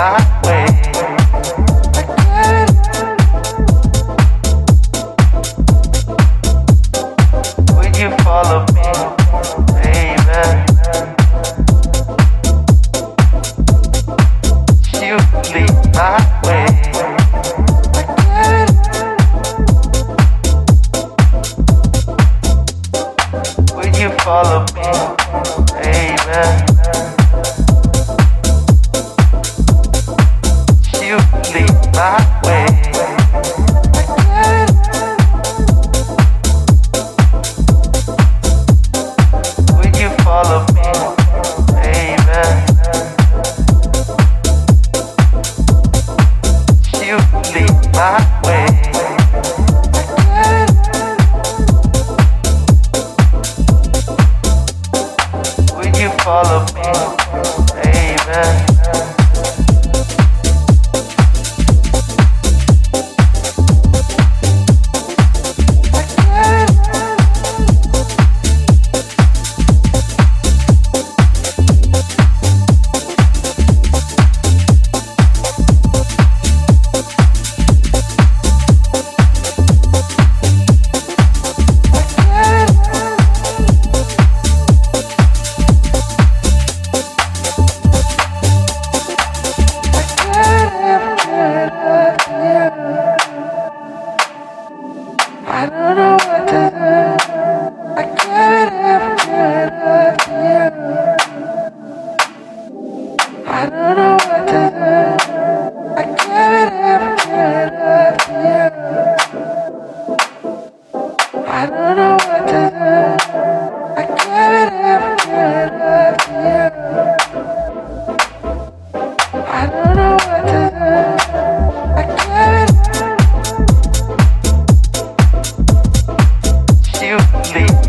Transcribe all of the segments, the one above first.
my way.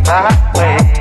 my way.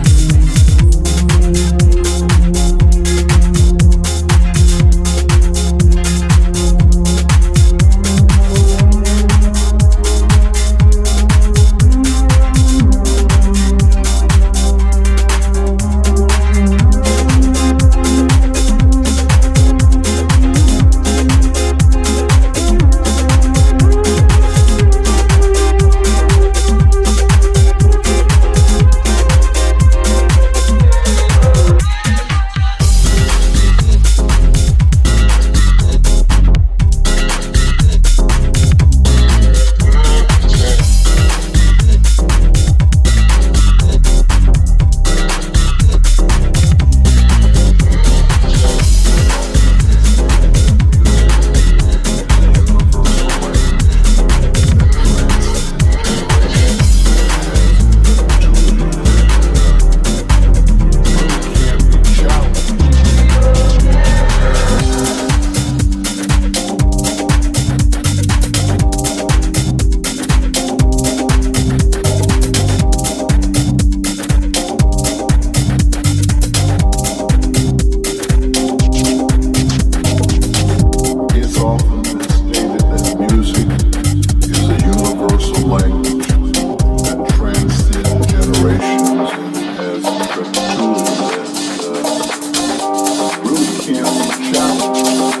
feel the shout.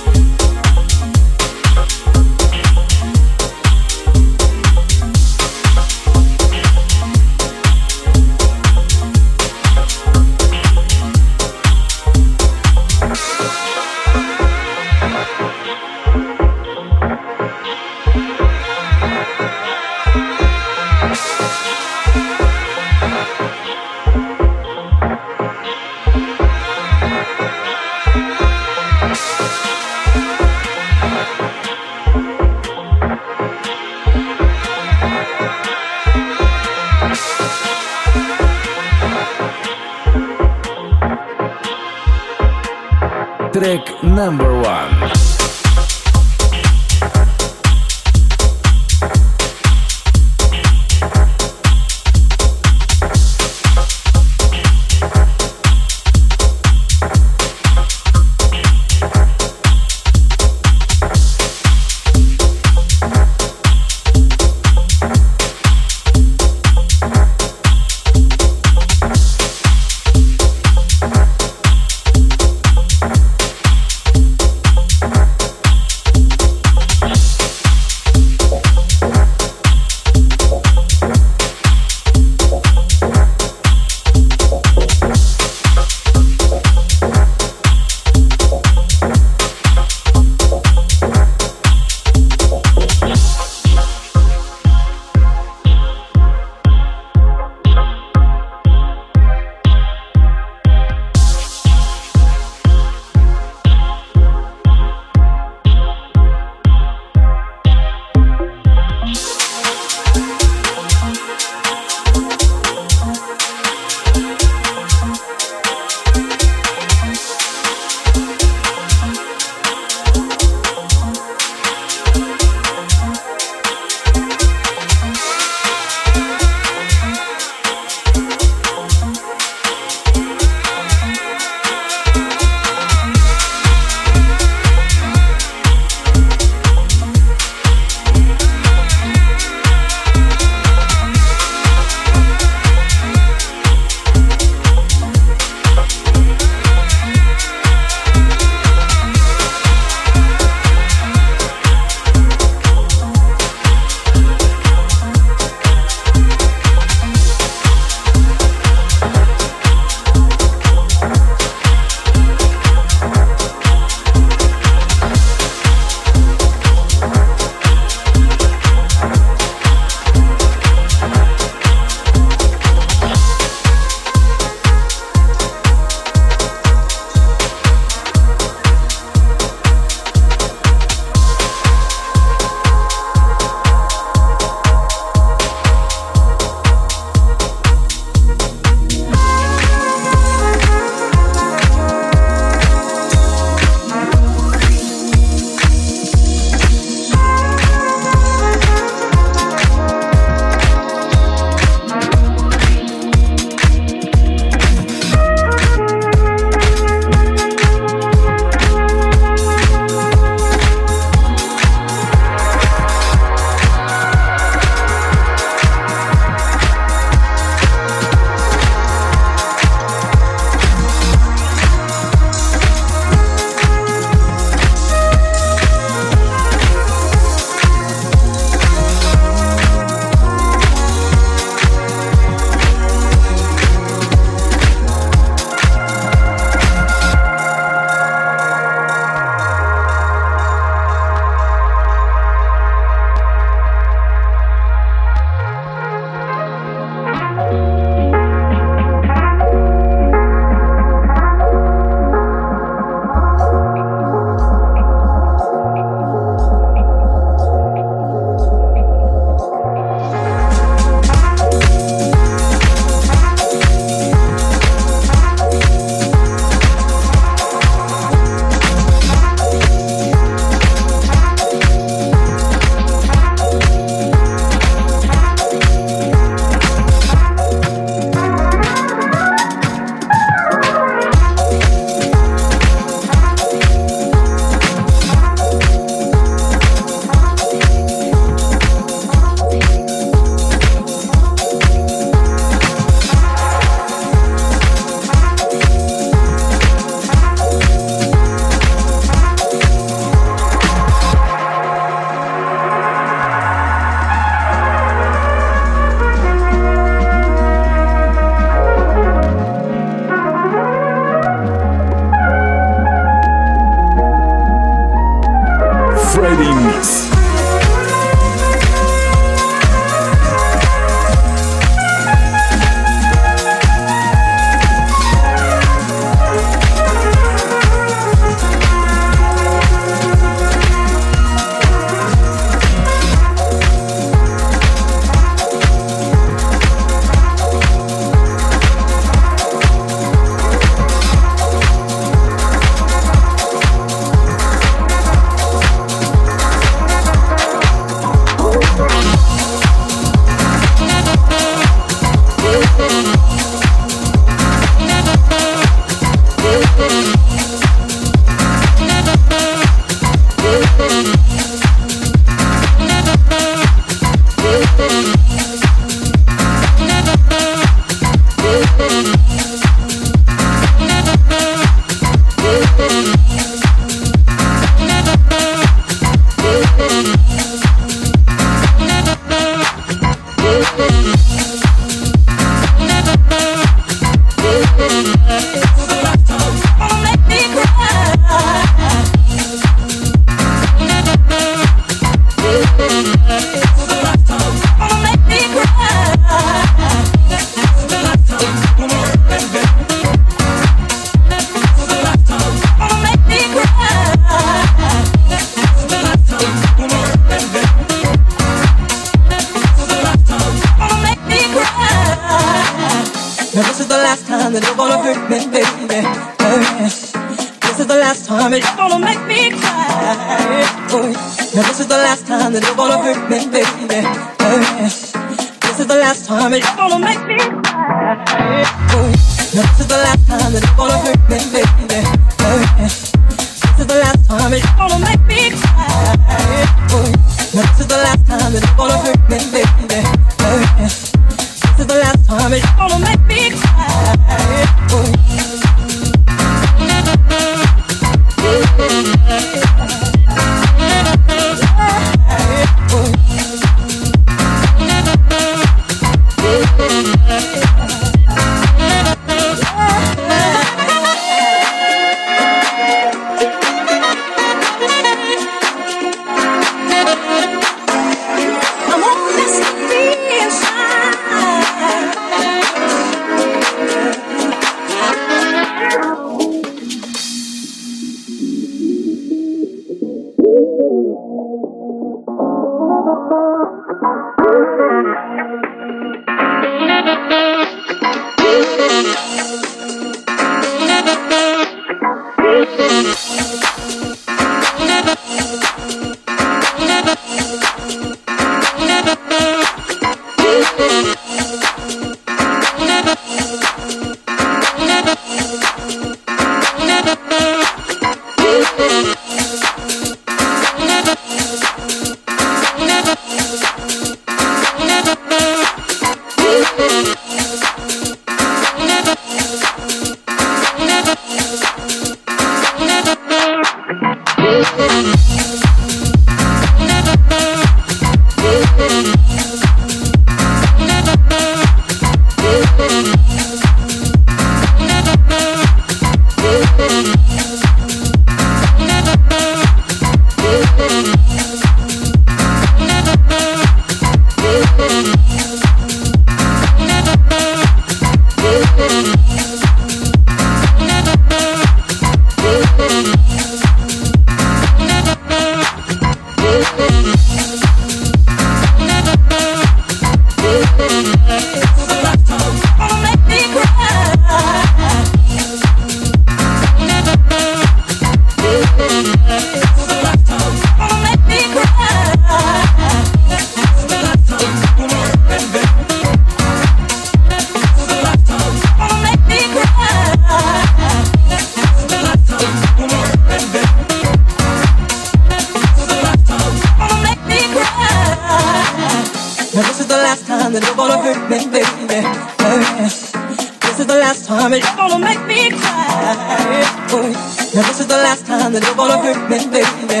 you don't wanna hurt me, baby.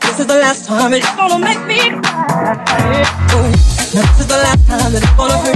This is the last time that you're gonna make me cry. This is the last time that you're gonna hurt me.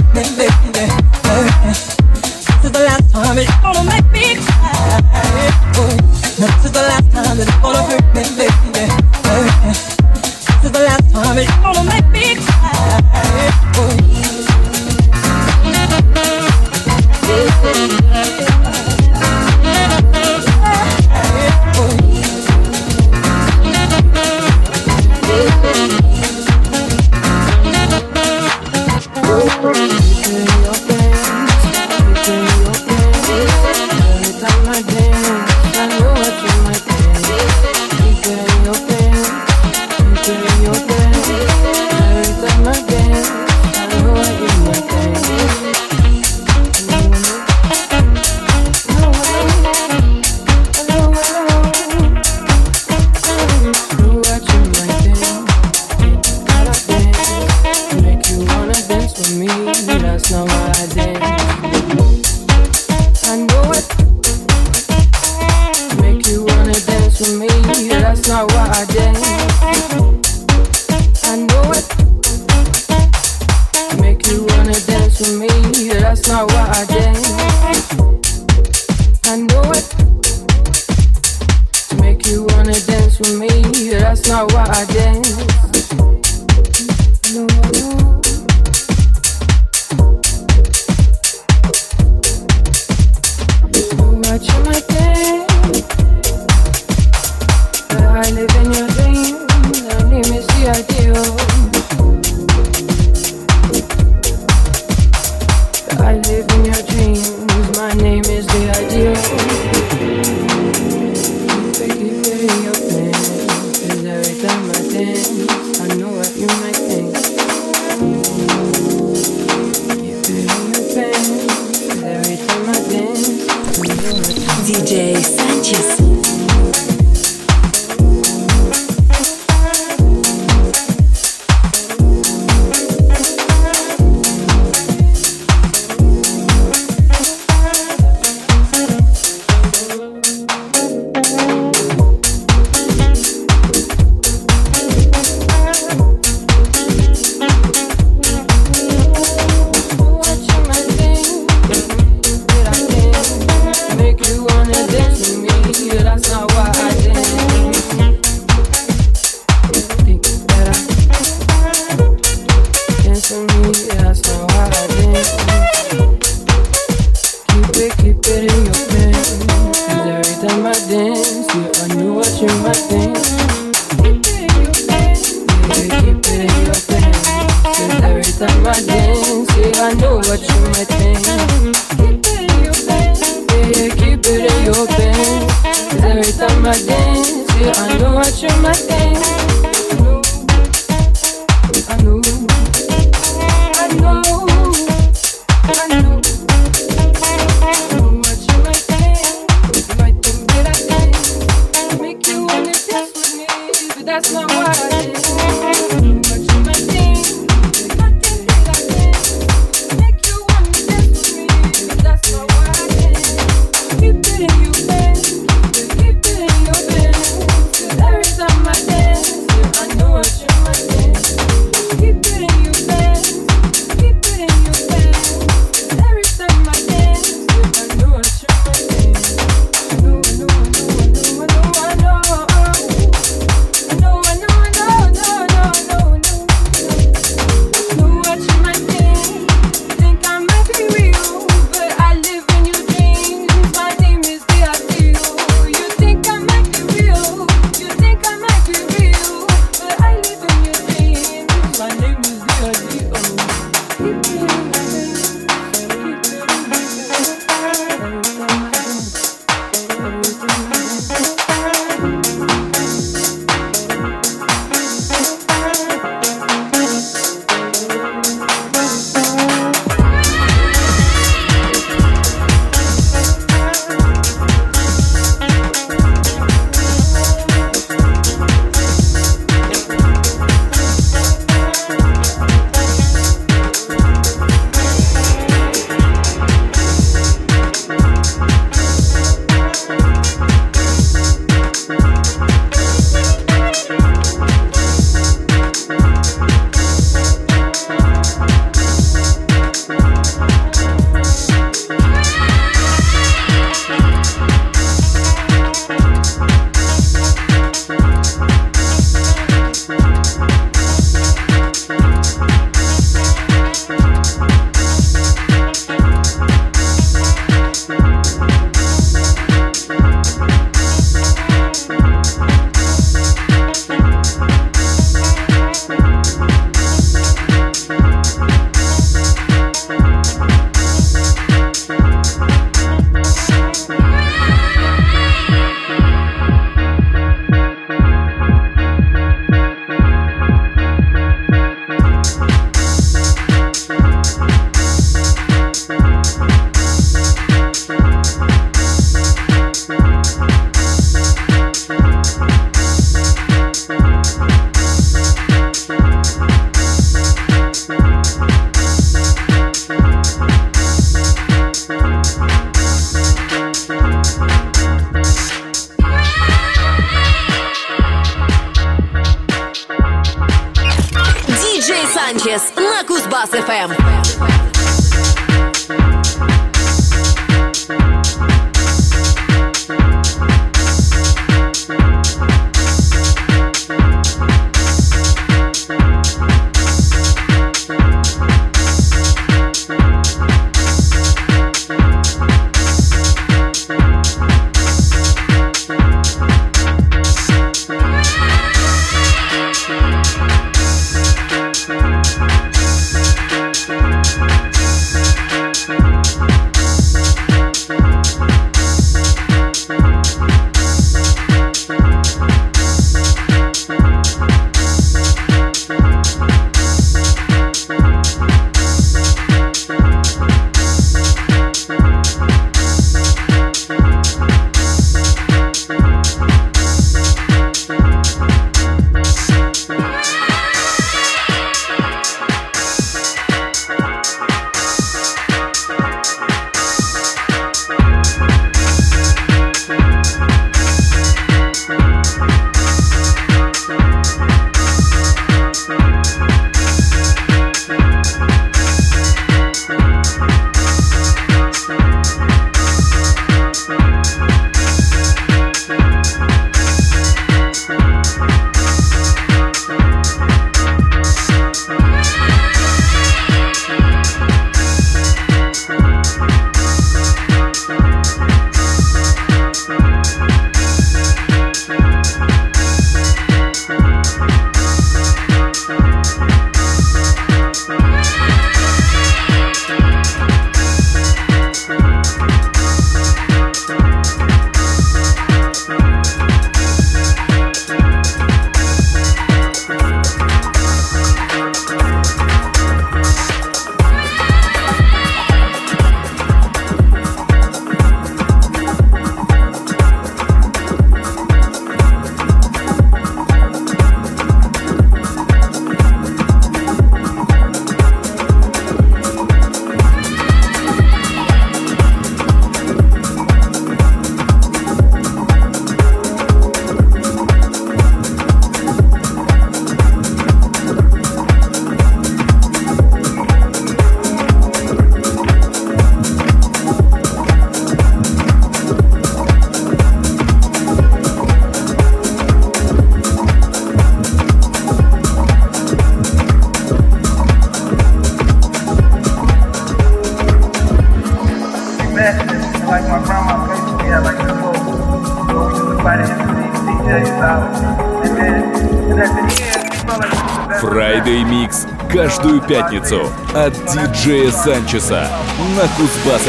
Пятницу от диджея Санчеса на Кузбасс